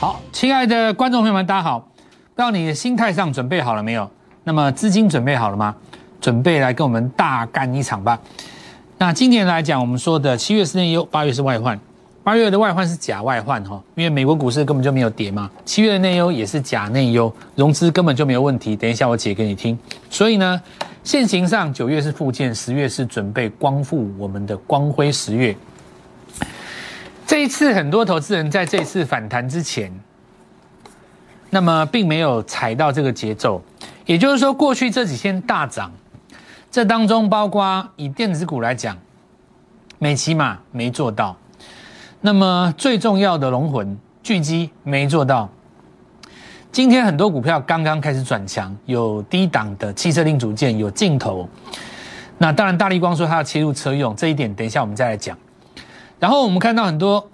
好，亲爱的观众朋友们，大家好！不知道你的心态上准备好了没有？那么资金准备好了吗？准备来跟我们大干一场吧！那今年来讲，我们说的七月是内忧，八月是外患。八月的外患是假外患哈，因为美国股市根本就没有跌嘛。七月的内忧也是假内忧，融资根本就没有问题。等一下我解给你听。所以呢，现行上九月是复建，十月是准备光复我们的光辉十月。这一次很多投资人在这次反弹之前，那么并没有踩到这个节奏，也就是说，过去这几天大涨，这当中包括以电子股来讲，美骑马没做到。那么最重要的龙魂巨基没做到。今天很多股票刚刚开始转强，有低档的汽车零组件，有镜头。那当然，大力光说它要切入车用，这一点等一下我们再来讲。然后我们看到很多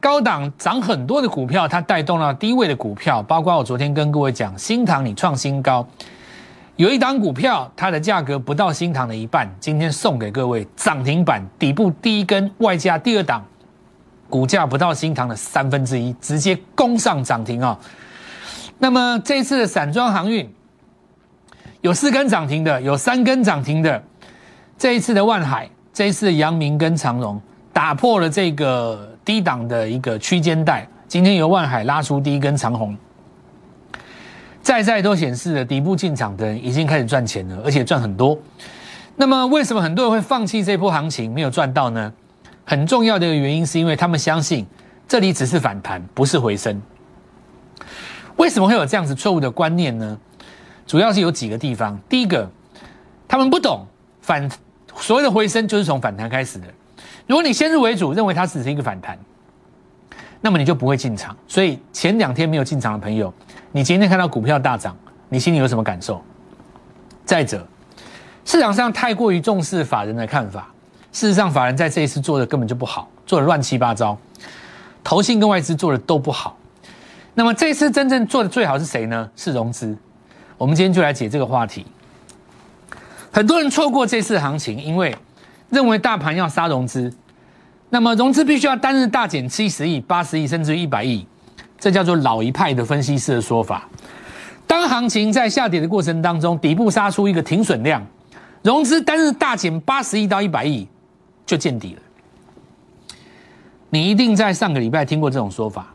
高档涨很多的股票，它带动了低位的股票，包括我昨天跟各位讲，新塘你创新高，有一档股票它的价格不到新塘的一半，今天送给各位涨停板，底部第一根外加第二档。股价不到新塘的三分之一，直接攻上涨停啊！那么这次的散装航运有四根涨停的，有三根涨停的。这一次的万海，这一次的阳明跟长荣打破了这个低档的一个区间带，今天由万海拉出第一根长红，再再都显示了底部进场的人已经开始赚钱了，而且赚很多。那么为什么很多人会放弃这波行情，没有赚到呢？很重要的一个原因，是因为他们相信这里只是反弹，不是回升。为什么会有这样子错误的观念呢？主要是有几个地方。第一个，他们不懂反所谓的回升就是从反弹开始的。如果你先入为主，认为它只是一个反弹，那么你就不会进场。所以前两天没有进场的朋友，你今天看到股票大涨，你心里有什么感受？再者，市场上太过于重视法人的看法。事实上，法人在这一次做的根本就不好，做的乱七八糟，投信跟外资做的都不好。那么这次真正做的最好是谁呢？是融资。我们今天就来解这个话题。很多人错过这次行情，因为认为大盘要杀融资，那么融资必须要单日大减七十亿、八十亿，甚至一百亿，这叫做老一派的分析师的说法。当行情在下跌的过程当中，底部杀出一个停损量，融资单日大减八十亿到一百亿。就见底了。你一定在上个礼拜听过这种说法，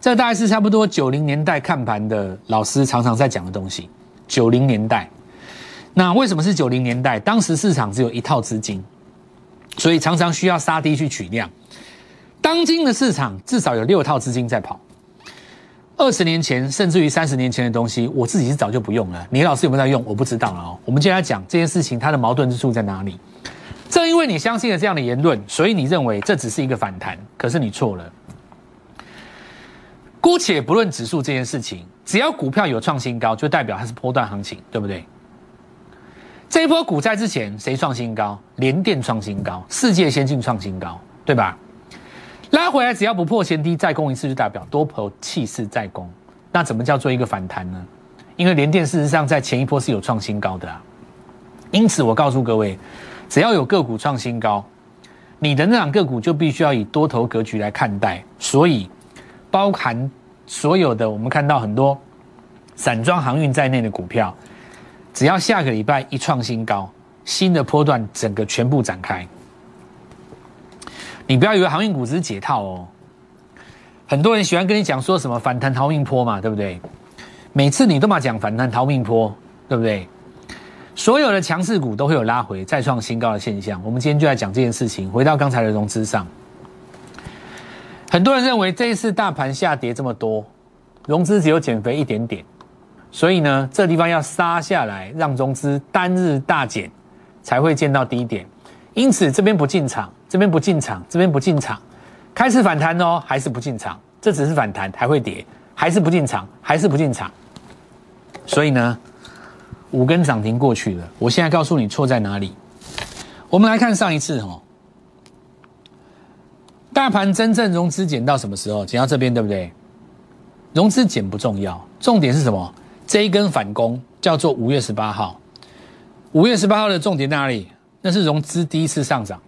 这大概是差不多九零年代看盘的老师常常在讲的东西。九零年代，那为什么是九零年代？当时市场只有一套资金，所以常常需要杀低去取量。当今的市场至少有六套资金在跑。二十年前，甚至于三十年前的东西，我自己是早就不用了。你老师有没有在用？我不知道了哦。我们接下来讲这件事情，它的矛盾之处在哪里？正因为你相信了这样的言论，所以你认为这只是一个反弹。可是你错了。姑且不论指数这件事情，只要股票有创新高，就代表它是波段行情，对不对？这一波股灾之前，谁创新高？联电创新高，世界先进创新高，对吧？拉回来只要不破前低，再攻一次就代表多头气势再攻。那怎么叫做一个反弹呢？因为联电事实上在前一波是有创新高的啊。因此，我告诉各位。只要有个股创新高，你的那档个股就必须要以多头格局来看待。所以，包含所有的我们看到很多散装航运在内的股票，只要下个礼拜一创新高，新的波段整个全部展开。你不要以为航运股只是解套哦。很多人喜欢跟你讲说什么反弹逃命坡嘛，对不对？每次你都嘛讲反弹逃命坡，对不对？所有的强势股都会有拉回再创新高的现象。我们今天就来讲这件事情。回到刚才的融资上，很多人认为这一次大盘下跌这么多，融资只有减肥一点点，所以呢，这地方要杀下来，让融资单日大减，才会见到低点。因此这边不进场，这边不进场，这边不进场，开始反弹哦，还是不进场？这只是反弹，还会跌，还是不进场，还是不进场？所以呢？五根涨停过去了，我现在告诉你错在哪里。我们来看上一次哈，大盘真正融资减到什么时候？减到这边对不对？融资减不重要，重点是什么？这一根反攻叫做五月十八号。五月十八号的重点在哪里？那是融资第一次上涨，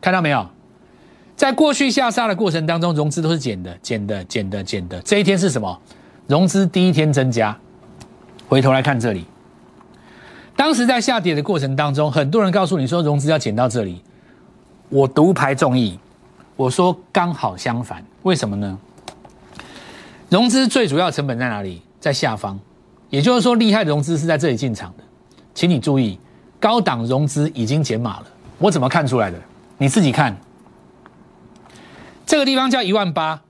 看到没有？在过去下杀的过程当中，融资都是减的、减的、减的、减的。这一天是什么？融资第一天增加。回头来看这里，当时在下跌的过程当中，很多人告诉你说融资要减到这里，我独排众议，我说刚好相反。为什么呢？融资最主要成本在哪里？在下方，也就是说，厉害的融资是在这里进场的。请你注意，高档融资已经减码了。我怎么看出来的？你自己看。这个地方叫一万八，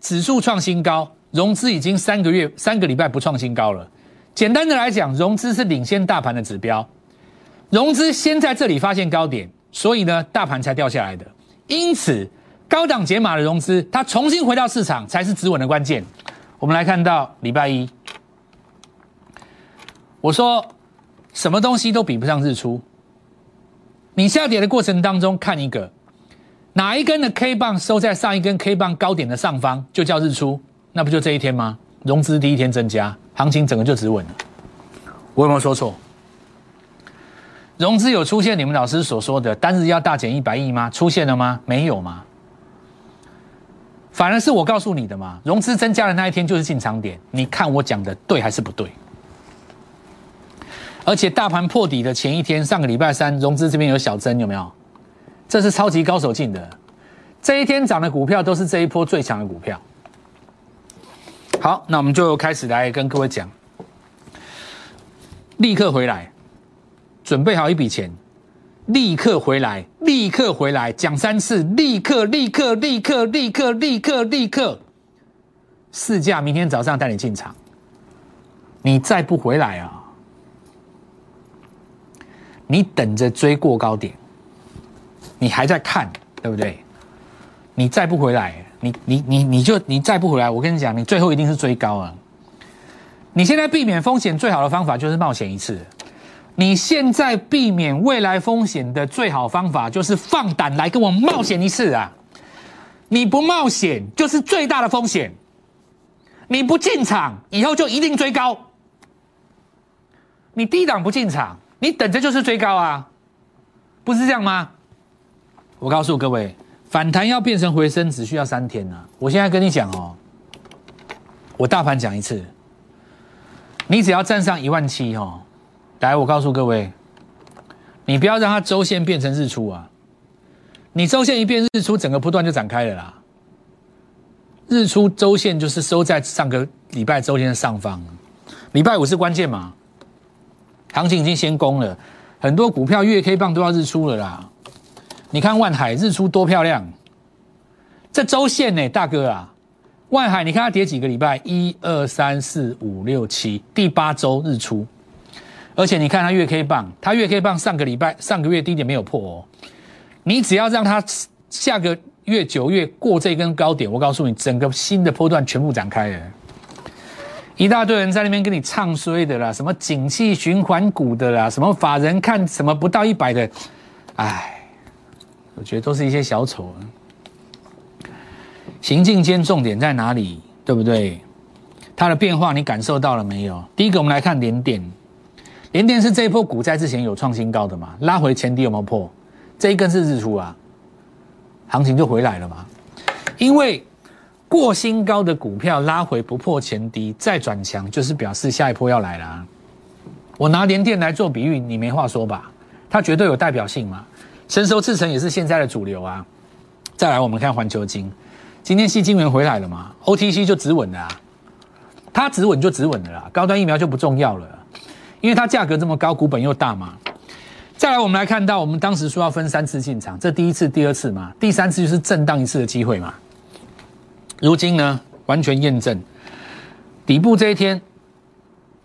指数创新高，融资已经三个月、三个礼拜不创新高了。简单的来讲，融资是领先大盘的指标，融资先在这里发现高点，所以呢，大盘才掉下来的。因此，高档解码的融资，它重新回到市场才是止稳的关键。我们来看到礼拜一，我说什么东西都比不上日出。你下跌的过程当中看一个。哪一根的 K 棒收在上一根 K 棒高点的上方，就叫日出，那不就这一天吗？融资第一天增加，行情整个就止稳了。我有没有说错？融资有出现你们老师所说的单日要大减一百亿吗？出现了吗？没有吗？反而是我告诉你的嘛，融资增加的那一天就是进场点。你看我讲的对还是不对？而且大盘破底的前一天，上个礼拜三，融资这边有小增，有没有？这是超级高手进的，这一天涨的股票都是这一波最强的股票。好，那我们就开始来跟各位讲，立刻回来，准备好一笔钱，立刻回来，立刻回来，讲三次，立刻，立刻，立刻，立刻，立刻，立刻，试驾，明天早上带你进场，你再不回来啊，你等着追过高点。你还在看，对不对？你再不回来，你你你你就你再不回来，我跟你讲，你最后一定是追高啊！你现在避免风险最好的方法就是冒险一次。你现在避免未来风险的最好方法就是放胆来跟我冒险一次啊！你不冒险就是最大的风险。你不进场，以后就一定追高。你低档不进场，你等着就是追高啊！不是这样吗？我告诉各位，反弹要变成回升，只需要三天呐！我现在跟你讲哦，我大盘讲一次，你只要站上一万七哦，来，我告诉各位，你不要让它周线变成日出啊！你周线一变日出，整个波段就展开了啦。日出周线就是收在上个礼拜周线的上方，礼拜五是关键嘛？行情已经先攻了，很多股票月 K 棒都要日出了啦。你看万海日出多漂亮，这周线呢，大哥啊，万海你看它跌几个礼拜，一二三四五六七，第八周日出，而且你看它月 K 棒，它月 K 棒上个礼拜上个月低点没有破哦，你只要让它下个月九月过这根高点，我告诉你，整个新的波段全部展开了，一大堆人在那边跟你唱衰的啦，什么景气循环股的啦，什么法人看什么不到一百的，唉。我觉得都是一些小丑啊。行进间重点在哪里？对不对？它的变化你感受到了没有？第一个，我们来看连电，连电是这一波股灾之前有创新高的嘛？拉回前低有没有破？这一根是日出啊，行情就回来了嘛？因为过新高的股票拉回不破前低再转强，就是表示下一波要来了。我拿联电来做比喻，你没话说吧？它绝对有代表性嘛？成熟制成也是现在的主流啊！再来，我们看环球金，今天细晶元回来了嘛？OTC 就止稳了啊，它止稳就止稳了啦，高端疫苗就不重要了，因为它价格这么高，股本又大嘛。再来，我们来看到，我们当时说要分三次进场，这第一次、第二次嘛，第三次就是震荡一次的机会嘛。如今呢，完全验证，底部这一天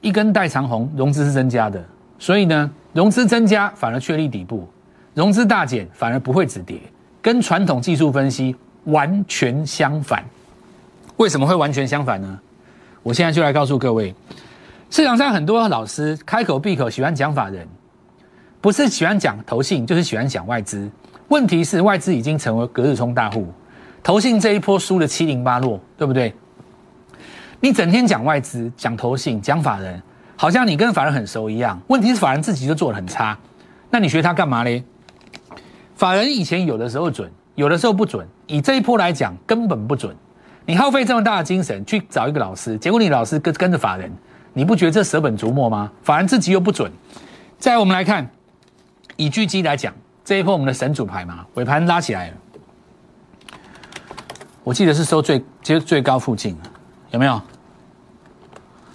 一根带长红，融资是增加的，所以呢，融资增加反而确立底部。融资大减反而不会止跌，跟传统技术分析完全相反。为什么会完全相反呢？我现在就来告诉各位，市场上很多老师开口闭口喜欢讲法人，不是喜欢讲投信，就是喜欢讲外资。问题是外资已经成为隔日冲大户，投信这一波输的七零八落，对不对？你整天讲外资、讲投信、讲法人，好像你跟法人很熟一样。问题是法人自己就做的很差，那你学他干嘛嘞？法人以前有的时候准，有的时候不准。以这一波来讲，根本不准。你耗费这么大的精神去找一个老师，结果你老师跟跟着法人，你不觉得这舍本逐末吗？法人自己又不准。再我们来看，以巨基来讲，这一波我们的神主牌嘛，尾盘拉起来了。我记得是收最接最高附近，有没有？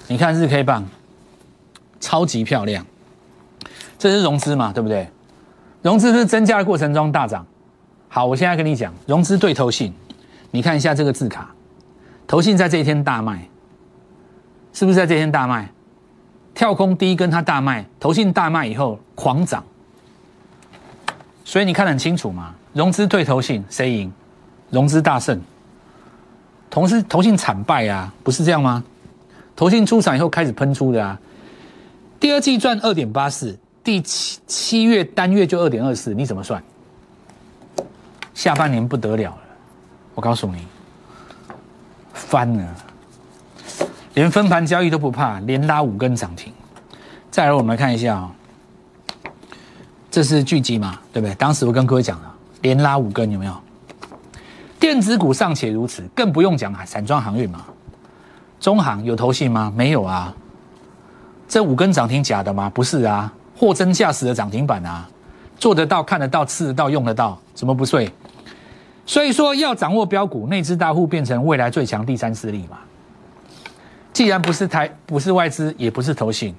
你看日 K 棒，超级漂亮。这是融资嘛，对不对？融资是增加的过程中大涨。好，我现在跟你讲，融资对头性，你看一下这个字卡，头信在这一天大卖，是不是在这一天大卖？跳空第一根它大卖，头信大卖以后狂涨，所以你看得很清楚嘛。融资对头性谁赢？融资大胜。同时投信惨败啊，不是这样吗？投信出场以后开始喷出的啊，第二季赚二点八四，第七七月单月就二点二四，你怎么算？下半年不得了了，我告诉你，翻了，连分盘交易都不怕，连拉五根涨停。再来，我们来看一下啊，这是巨基嘛，对不对？当时我跟各位讲了，连拉五根有没有？电子股尚且如此，更不用讲散装航运嘛。中航有投信吗？没有啊。这五根涨停假的吗？不是啊，货真价实的涨停板啊，做得到、看得到、吃得到、用得到，怎么不碎？所以说要掌握标股，内资大户变成未来最强第三势力嘛。既然不是台，不是外资，也不是投信，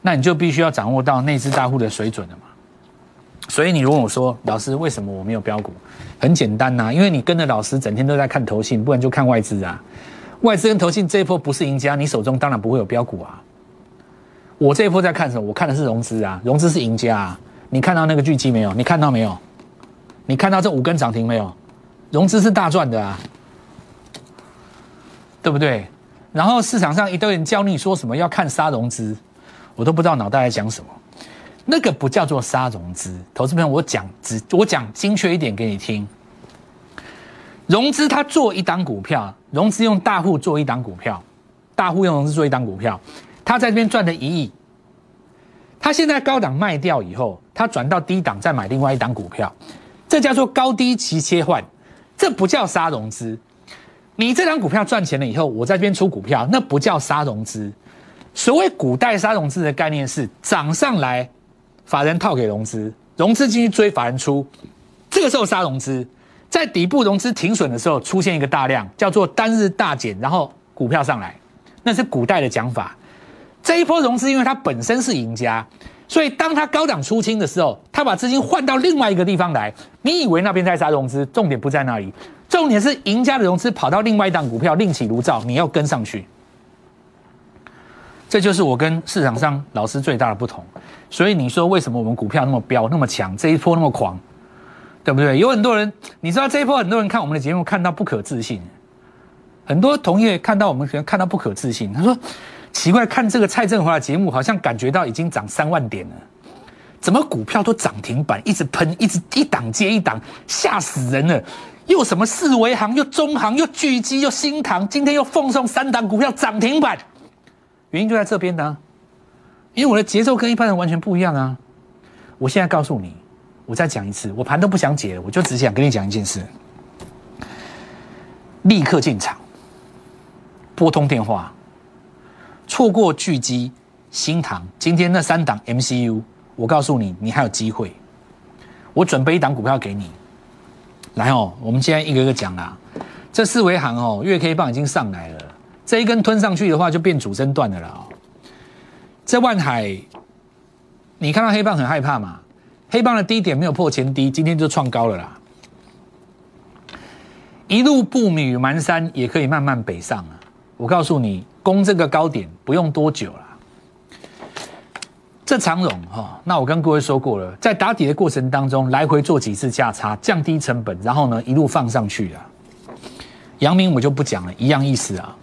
那你就必须要掌握到内资大户的水准了嘛。所以你如果我说老师为什么我没有标股？很简单呐，因为你跟着老师整天都在看投信，不然就看外资啊。外资跟投信这一波不是赢家，你手中当然不会有标股啊。我这一波在看什么？我看的是融资啊，融资是赢家啊。你看到那个巨基没有？你看到没有？你看到这五根涨停没有？融资是大赚的啊，对不对？然后市场上一堆人教你说什么要看杀融资，我都不知道脑袋在讲什么。那个不叫做杀融资，投资朋友，我讲只我讲精确一点给你听。融资他做一档股票，融资用大户做一档股票，大户用融资做一档股票，他在这边赚了一亿，他现在高档卖掉以后，他转到低档再买另外一档股票，这叫做高低期切换，这不叫杀融资。你这档股票赚钱了以后，我在这边出股票，那不叫杀融资。所谓古代杀融资的概念是涨上来。法人套给融资，融资进去追法人出，这个时候杀融资，在底部融资停损的时候出现一个大量，叫做单日大减，然后股票上来，那是古代的讲法。这一波融资，因为它本身是赢家，所以当它高档出清的时候，它把资金换到另外一个地方来。你以为那边在杀融资，重点不在那里，重点是赢家的融资跑到另外一档股票另起炉灶，你要跟上去。这就是我跟市场上老师最大的不同，所以你说为什么我们股票那么飙那么强，这一波那么狂，对不对？有很多人，你知道这一波很多人看我们的节目看到不可置信，很多同业看到我们可能看到不可置信，他说奇怪，看这个蔡振华的节目好像感觉到已经涨三万点了，怎么股票都涨停板，一直喷，一直一档接一档，吓死人了！又什么四维行，又中行，又巨基，又新塘，今天又奉送三档股票涨停板。原因就在这边的，因为我的节奏跟一般人完全不一样啊！我现在告诉你，我再讲一次，我盘都不想解，我就只想跟你讲一件事：立刻进场，拨通电话，错过巨基、新塘，今天那三档 MCU，我告诉你，你还有机会。我准备一档股票给你，来哦，我们现在一个一个讲啊。这四维行哦，月 K 棒已经上来了。这一根吞上去的话，就变主升段的了啊！这万海，你看到黑棒很害怕嘛？黑棒的低点没有破前低，今天就创高了啦。一路步履蹒跚，也可以慢慢北上啊！我告诉你，攻这个高点不用多久了。这长荣哈，那我跟各位说过了，在打底的过程当中，来回做几次价差，降低成本，然后呢一路放上去啊。阳明我就不讲了，一样意思啊。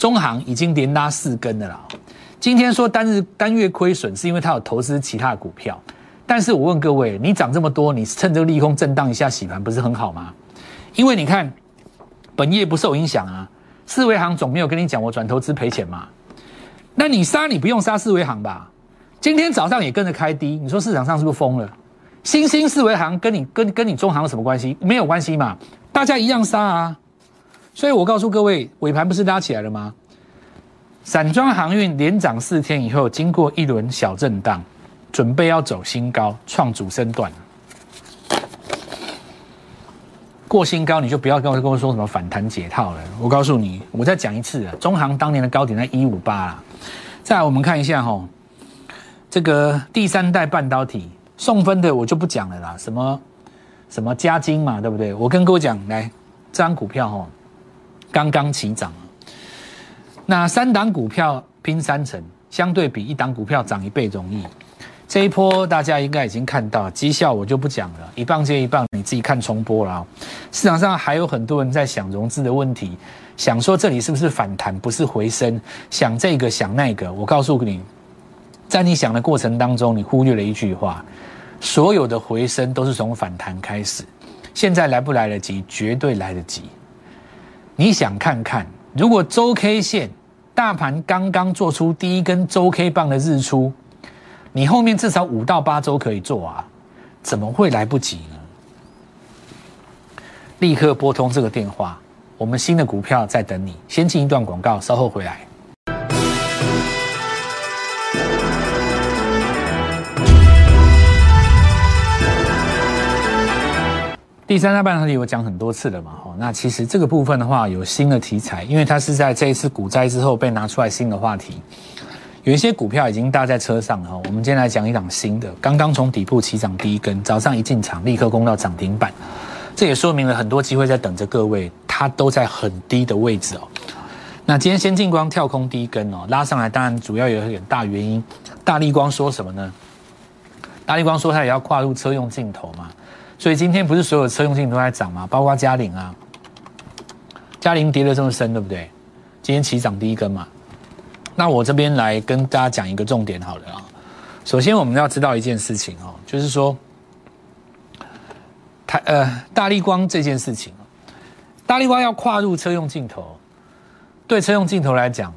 中行已经连拉四根的了，今天说单日单月亏损是因为它有投资其他的股票，但是我问各位，你涨这么多，你趁这个利空震荡一下洗盘不是很好吗？因为你看本业不受影响啊，四维行总没有跟你讲我转投资赔钱嘛，那你杀你不用杀四维行吧？今天早上也跟着开低，你说市场上是不是疯了？新兴四维行跟你跟跟你中行有什么关系？没有关系嘛，大家一样杀啊。所以我告诉各位，尾盘不是拉起来了吗？散装航运连涨四天以后，经过一轮小震荡，准备要走新高，创主升段。过新高你就不要跟我跟我说什么反弹解套了。我告诉你，我再讲一次啊，中航当年的高点在一五八啦。再来我们看一下哈，这个第三代半导体送分的我就不讲了啦，什么什么加金嘛，对不对？我跟各位讲，来这张股票哈，刚刚起涨，那三档股票拼三成，相对比一档股票涨一倍容易。这一波大家应该已经看到绩效，我就不讲了，一棒接一棒，你自己看重播了。市场上还有很多人在想融资的问题，想说这里是不是反弹，不是回升，想这个想那个。我告诉你，在你想的过程当中，你忽略了一句话：所有的回升都是从反弹开始。现在来不来得及？绝对来得及。你想看看，如果周 K 线大盘刚刚做出第一根周 K 棒的日出？你后面至少五到八周可以做啊，怎么会来不及呢？立刻拨通这个电话，我们新的股票在等你。先进一段广告，稍后回来。第三代半导体我讲很多次了嘛，哈，那其实这个部分的话有新的题材，因为它是在这一次股灾之后被拿出来新的话题。有一些股票已经搭在车上了，哈我们今天来讲一档新的，刚刚从底部起涨第一根，早上一进场立刻攻到涨停板，这也说明了很多机会在等着各位，它都在很低的位置哦。那今天先进光跳空第一根哦，拉上来，当然主要有一点大原因，大力光说什么呢？大力光说它也要跨入车用镜头嘛，所以今天不是所有车用镜头都在涨吗？包括嘉陵啊，嘉陵跌得这么深，对不对？今天起涨第一根嘛。那我这边来跟大家讲一个重点好了啊。首先我们要知道一件事情哦，就是说，台呃大力光这件事情大力光要跨入车用镜头，对车用镜头来讲，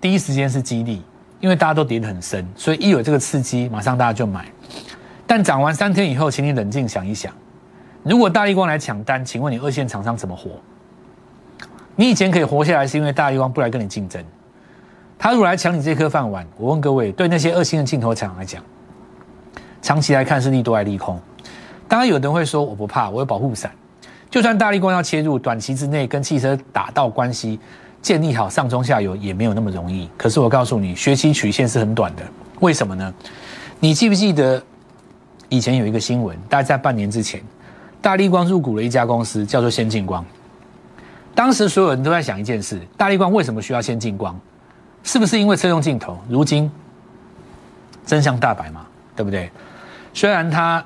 第一时间是激励，因为大家都跌得很深，所以一有这个刺激，马上大家就买。但涨完三天以后，请你冷静想一想，如果大力光来抢单，请问你二线厂商怎么活？你以前可以活下来，是因为大力光不来跟你竞争。他如果来抢你这颗饭碗，我问各位，对那些二星的镜头厂来讲，长期来看是利多还是利空？当然，有的人会说我不怕，我有保护伞。就算大力光要切入，短期之内跟汽车打到关系，建立好上中下游也没有那么容易。可是我告诉你，学习曲线是很短的。为什么呢？你记不记得以前有一个新闻？大概在半年之前，大力光入股了一家公司，叫做先进光。当时所有人都在想一件事：大力光为什么需要先进光？是不是因为车用镜头？如今真相大白嘛，对不对？虽然他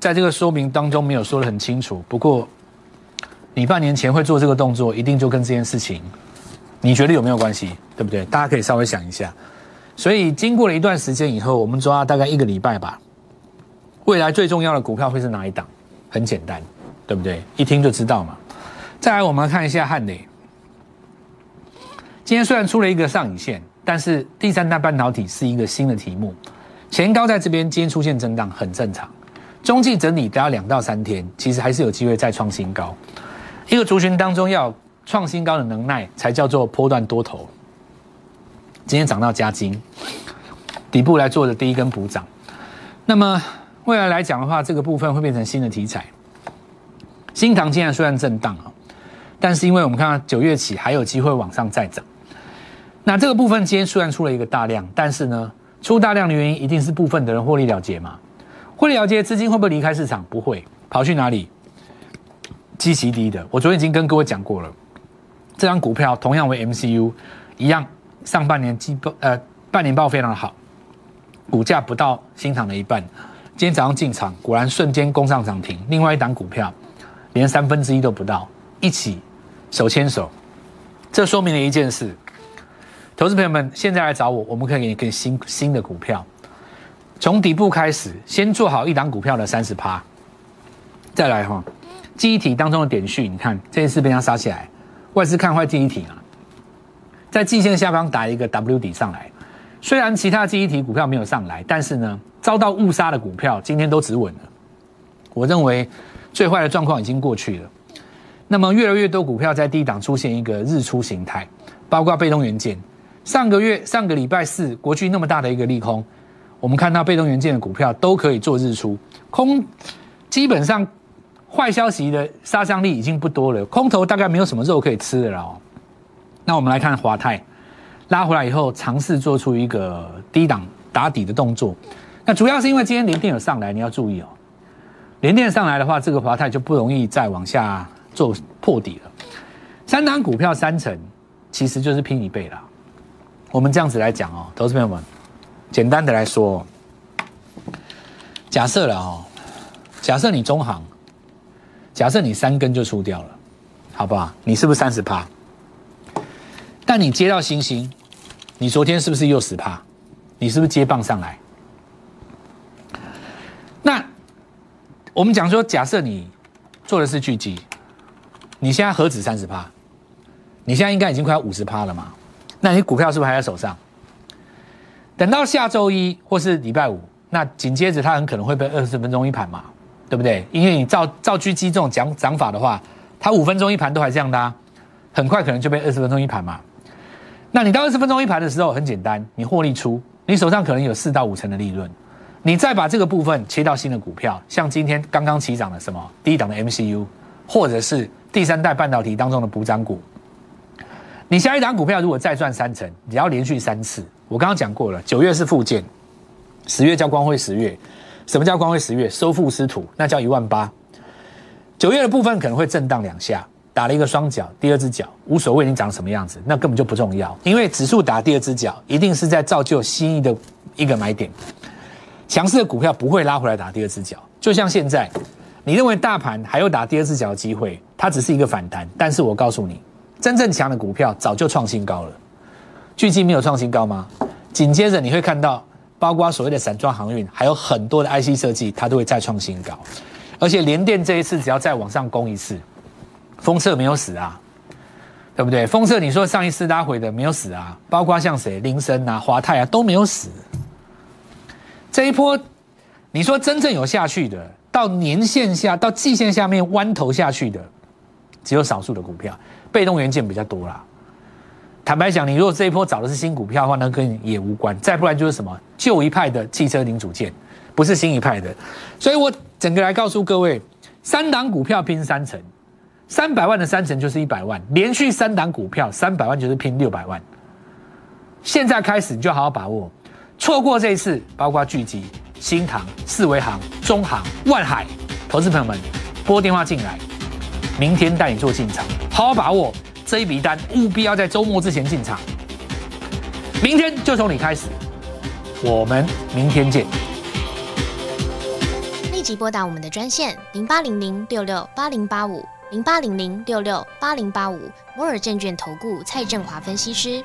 在这个说明当中没有说的很清楚，不过你半年前会做这个动作，一定就跟这件事情，你觉得有没有关系？对不对？大家可以稍微想一下。所以经过了一段时间以后，我们抓大概一个礼拜吧。未来最重要的股票会是哪一档？很简单，对不对？一听就知道嘛。再来，我们看一下汉磊。今天虽然出了一个上影线，但是第三代半导体是一个新的题目，前高在这边，今天出现震荡很正常。中继整理都要两到三天，其实还是有机会再创新高。一个族群当中要创新高的能耐，才叫做波段多头。今天涨到加金，底部来做的第一根补涨。那么未来来讲的话，这个部分会变成新的题材。新塘今天虽然震荡啊，但是因为我们看到九月起还有机会往上再涨。那这个部分今天虽然出了一个大量，但是呢，出大量的原因一定是部分的人获利了结嘛？获利了结，资金会不会离开市场？不会，跑去哪里？基期低的。我昨天已经跟各位讲过了，这张股票同样为 MCU，一样，上半年基报呃半年报非常的好，股价不到新塘的一半。今天早上进场，果然瞬间攻上涨停。另外一档股票连三分之一都不到，一起手牵手，这说明了一件事。投资朋友们，现在来找我，我们可以给你更新新的股票。从底部开始，先做好一档股票的三十趴，再来哈。记忆体当中的点序，你看这一次被它杀起来，外资看坏记忆体啊，在季线下方打一个 W 底上来。虽然其他记忆体股票没有上来，但是呢，遭到误杀的股票，今天都止稳了。我认为最坏的状况已经过去了。那么越来越多股票在低档出现一个日出形态，包括被动元件。上个月上个礼拜四，国巨那么大的一个利空，我们看到被动元件的股票都可以做日出，空基本上坏消息的杀伤力已经不多了，空头大概没有什么肉可以吃的了哦。那我们来看华泰拉回来以后，尝试做出一个低档打底的动作。那主要是因为今天连电有上来，你要注意哦。连电上来的话，这个华泰就不容易再往下做破底了。三档股票三成，其实就是拼一倍了。我们这样子来讲哦，投资朋友们，简单的来说，假设了哦，假设你中行，假设你三根就出掉了，好不好？你是不是三十趴？但你接到星星，你昨天是不是又十趴？你是不是接棒上来？那我们讲说，假设你做的是巨基，你现在何止三十趴？你现在应该已经快要五十趴了嘛？那你股票是不是还在手上？等到下周一或是礼拜五，那紧接着它很可能会被二十分钟一盘嘛，对不对？因为你照照狙击这种讲涨法的话，它五分钟一盘都还这样的，很快可能就被二十分钟一盘嘛。那你到二十分钟一盘的时候，很简单，你获利出，你手上可能有四到五成的利润，你再把这个部分切到新的股票，像今天刚刚起涨的什么低档的 MCU，或者是第三代半导体当中的补涨股。你下一档股票如果再赚三成，你要连续三次。我刚刚讲过了，九月是附件，十月叫光辉十月。什么叫光辉十月？收复失土，那叫一万八。九月的部分可能会震荡两下，打了一个双脚，第二只脚无所谓，你长什么样子，那根本就不重要。因为指数打第二只脚，一定是在造就新的一个买点。强势的股票不会拉回来打第二只脚，就像现在，你认为大盘还有打第二只脚的机会，它只是一个反弹。但是我告诉你。真正强的股票早就创新高了，最近没有创新高吗？紧接着你会看到，包括所谓的散装航运，还有很多的 IC 设计，它都会再创新高。而且联电这一次只要再往上攻一次，封测没有死啊，对不对？封测你说上一次拉回的没有死啊，包括像谁，林森啊、华泰啊都没有死。这一波，你说真正有下去的，到年线下、到季线下面弯头下去的，只有少数的股票。被动元件比较多啦。坦白讲，你如果这一波找的是新股票的话，那跟也无关。再不然就是什么旧一派的汽车零组件，不是新一派的。所以我整个来告诉各位，三档股票拼三成，三百万的三成就是一百万，连续三档股票三百万就是拼六百万。现在开始你就好好把握，错过这一次，包括聚集、新塘、四维行、中行、万海，投资朋友们拨电话进来。明天带你做进场，好好把握这一笔单，务必要在周末之前进场。明天就从你开始，我们明天见。立即拨打我们的专线零八零零六六八零八五零八零零六六八零八五摩尔证券投顾蔡振华分析师。